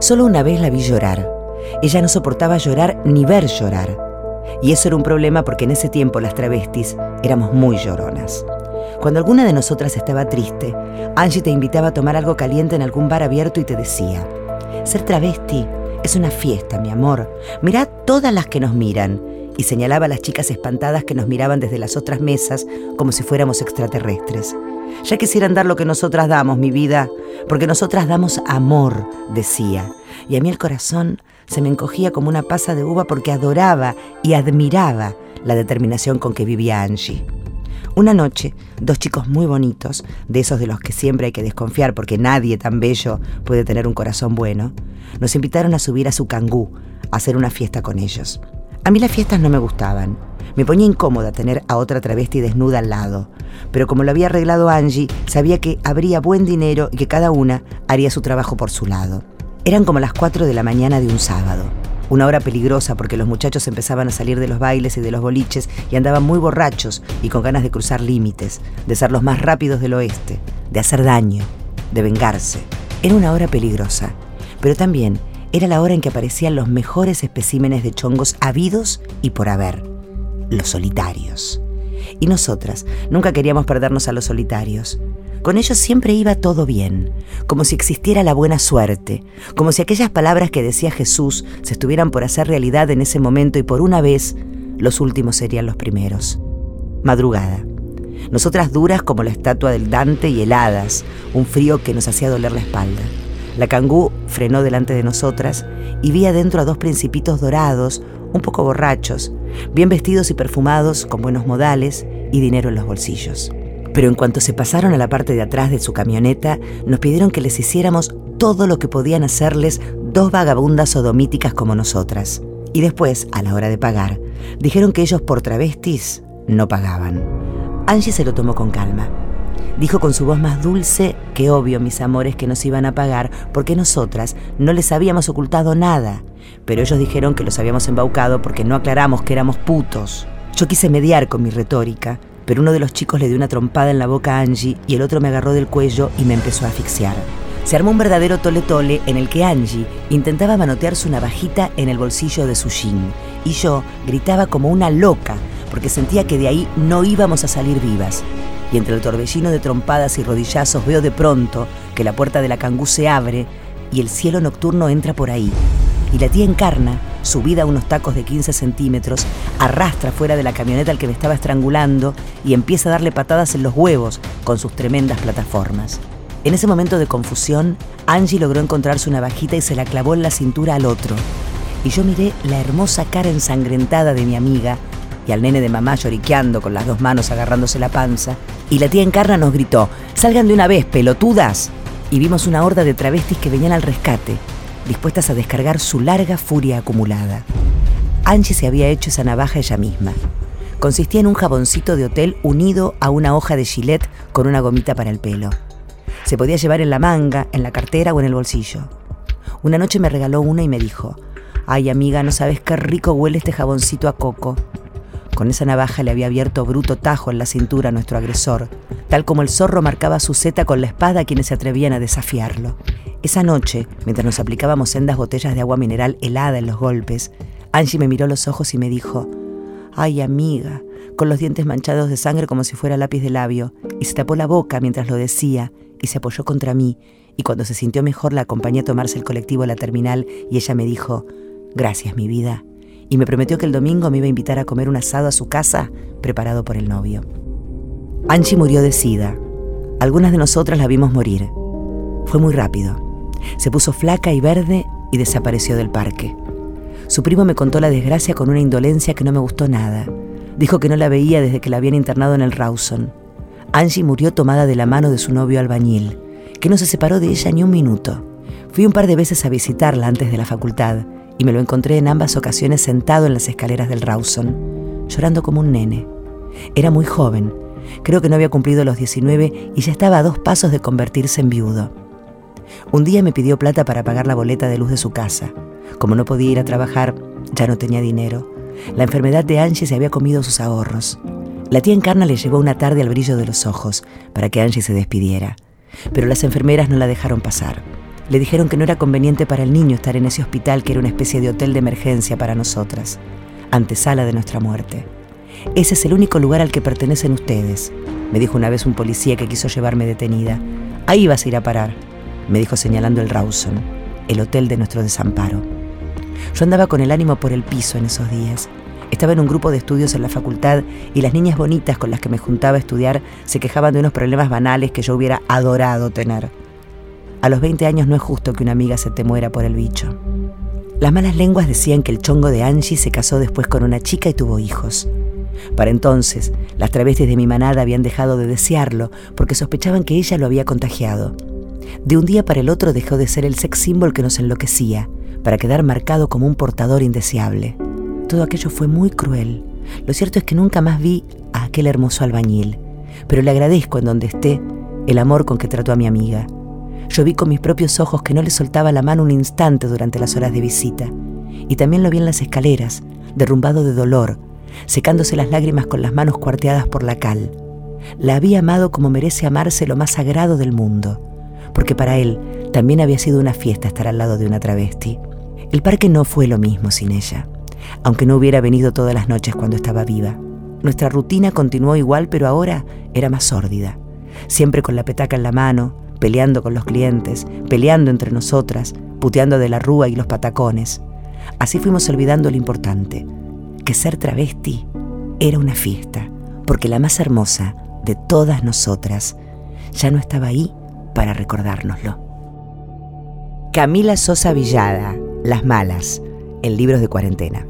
Solo una vez la vi llorar. Ella no soportaba llorar ni ver llorar. Y eso era un problema porque en ese tiempo las travestis éramos muy lloronas. Cuando alguna de nosotras estaba triste, Angie te invitaba a tomar algo caliente en algún bar abierto y te decía, ser travesti es una fiesta, mi amor. Mirá todas las que nos miran. Y señalaba a las chicas espantadas que nos miraban desde las otras mesas como si fuéramos extraterrestres. Ya quisieran dar lo que nosotras damos, mi vida, porque nosotras damos amor, decía. Y a mí el corazón se me encogía como una pasa de uva porque adoraba y admiraba la determinación con que vivía Angie. Una noche, dos chicos muy bonitos, de esos de los que siempre hay que desconfiar porque nadie tan bello puede tener un corazón bueno, nos invitaron a subir a su cangú, a hacer una fiesta con ellos. A mí las fiestas no me gustaban. Me ponía incómoda tener a otra travesti desnuda al lado. Pero como lo había arreglado Angie, sabía que habría buen dinero y que cada una haría su trabajo por su lado. Eran como las 4 de la mañana de un sábado. Una hora peligrosa porque los muchachos empezaban a salir de los bailes y de los boliches y andaban muy borrachos y con ganas de cruzar límites, de ser los más rápidos del oeste, de hacer daño, de vengarse. Era una hora peligrosa, pero también era la hora en que aparecían los mejores especímenes de chongos habidos y por haber, los solitarios. Y nosotras nunca queríamos perdernos a los solitarios. Con ellos siempre iba todo bien, como si existiera la buena suerte, como si aquellas palabras que decía Jesús se estuvieran por hacer realidad en ese momento y por una vez los últimos serían los primeros. Madrugada. Nosotras duras como la estatua del Dante y heladas, un frío que nos hacía doler la espalda. La cangú frenó delante de nosotras y vi adentro a dos principitos dorados, un poco borrachos, bien vestidos y perfumados, con buenos modales y dinero en los bolsillos pero en cuanto se pasaron a la parte de atrás de su camioneta, nos pidieron que les hiciéramos todo lo que podían hacerles dos vagabundas sodomíticas como nosotras. Y después, a la hora de pagar, dijeron que ellos por travestis no pagaban. Angie se lo tomó con calma. Dijo con su voz más dulce que obvio, mis amores, que nos iban a pagar porque nosotras no les habíamos ocultado nada. Pero ellos dijeron que los habíamos embaucado porque no aclaramos que éramos putos. Yo quise mediar con mi retórica, pero uno de los chicos le dio una trompada en la boca a Angie y el otro me agarró del cuello y me empezó a asfixiar. Se armó un verdadero tole-tole en el que Angie intentaba manotear su navajita en el bolsillo de su jean y yo gritaba como una loca porque sentía que de ahí no íbamos a salir vivas. Y entre el torbellino de trompadas y rodillazos veo de pronto que la puerta de la cangú se abre y el cielo nocturno entra por ahí. Y la tía Encarna subida a unos tacos de 15 centímetros, arrastra fuera de la camioneta al que me estaba estrangulando y empieza a darle patadas en los huevos con sus tremendas plataformas. En ese momento de confusión, Angie logró encontrarse una vajita y se la clavó en la cintura al otro. Y yo miré la hermosa cara ensangrentada de mi amiga y al nene de mamá lloriqueando con las dos manos agarrándose la panza. Y la tía Encarna nos gritó, salgan de una vez, pelotudas. Y vimos una horda de travestis que venían al rescate dispuestas a descargar su larga furia acumulada. Angie se había hecho esa navaja ella misma. Consistía en un jaboncito de hotel unido a una hoja de gilet con una gomita para el pelo. Se podía llevar en la manga, en la cartera o en el bolsillo. Una noche me regaló una y me dijo, ay amiga, no sabes qué rico huele este jaboncito a coco. Con esa navaja le había abierto bruto tajo en la cintura a nuestro agresor, tal como el zorro marcaba su seta con la espada a quienes se atrevían a desafiarlo. Esa noche, mientras nos aplicábamos sendas botellas de agua mineral helada en los golpes, Angie me miró los ojos y me dijo, Ay amiga, con los dientes manchados de sangre como si fuera lápiz de labio, y se tapó la boca mientras lo decía, y se apoyó contra mí, y cuando se sintió mejor la acompañé a tomarse el colectivo a la terminal, y ella me dijo, Gracias mi vida, y me prometió que el domingo me iba a invitar a comer un asado a su casa preparado por el novio. Angie murió de sida. Algunas de nosotras la vimos morir. Fue muy rápido. Se puso flaca y verde y desapareció del parque. Su primo me contó la desgracia con una indolencia que no me gustó nada. Dijo que no la veía desde que la habían internado en el Rawson. Angie murió tomada de la mano de su novio albañil, que no se separó de ella ni un minuto. Fui un par de veces a visitarla antes de la facultad y me lo encontré en ambas ocasiones sentado en las escaleras del Rawson, llorando como un nene. Era muy joven, creo que no había cumplido los 19 y ya estaba a dos pasos de convertirse en viudo. Un día me pidió plata para pagar la boleta de luz de su casa. Como no podía ir a trabajar, ya no tenía dinero. La enfermedad de Angie se había comido sus ahorros. La tía Encarna le llevó una tarde al brillo de los ojos para que Angie se despidiera, pero las enfermeras no la dejaron pasar. Le dijeron que no era conveniente para el niño estar en ese hospital que era una especie de hotel de emergencia para nosotras, antesala de nuestra muerte. Ese es el único lugar al que pertenecen ustedes, me dijo una vez un policía que quiso llevarme detenida. Ahí vas a ir a parar, me dijo señalando el Rawson, el hotel de nuestro desamparo. Yo andaba con el ánimo por el piso en esos días. Estaba en un grupo de estudios en la facultad y las niñas bonitas con las que me juntaba a estudiar se quejaban de unos problemas banales que yo hubiera adorado tener. A los 20 años no es justo que una amiga se te muera por el bicho. Las malas lenguas decían que el chongo de Angie se casó después con una chica y tuvo hijos. Para entonces, las travestis de mi manada habían dejado de desearlo porque sospechaban que ella lo había contagiado. De un día para el otro dejó de ser el sex symbol que nos enloquecía, para quedar marcado como un portador indeseable. Todo aquello fue muy cruel. Lo cierto es que nunca más vi a aquel hermoso albañil, pero le agradezco en donde esté el amor con que trató a mi amiga. Yo vi con mis propios ojos que no le soltaba la mano un instante durante las horas de visita, y también lo vi en las escaleras, derrumbado de dolor, secándose las lágrimas con las manos cuarteadas por la cal. La había amado como merece amarse lo más sagrado del mundo, porque para él también había sido una fiesta estar al lado de una travesti. El parque no fue lo mismo sin ella, aunque no hubiera venido todas las noches cuando estaba viva. Nuestra rutina continuó igual, pero ahora era más sórdida, siempre con la petaca en la mano, peleando con los clientes, peleando entre nosotras, puteando de la rúa y los patacones. Así fuimos olvidando lo importante, que ser travesti era una fiesta, porque la más hermosa de todas nosotras ya no estaba ahí para recordárnoslo. Camila Sosa Villada, Las Malas, en libros de cuarentena.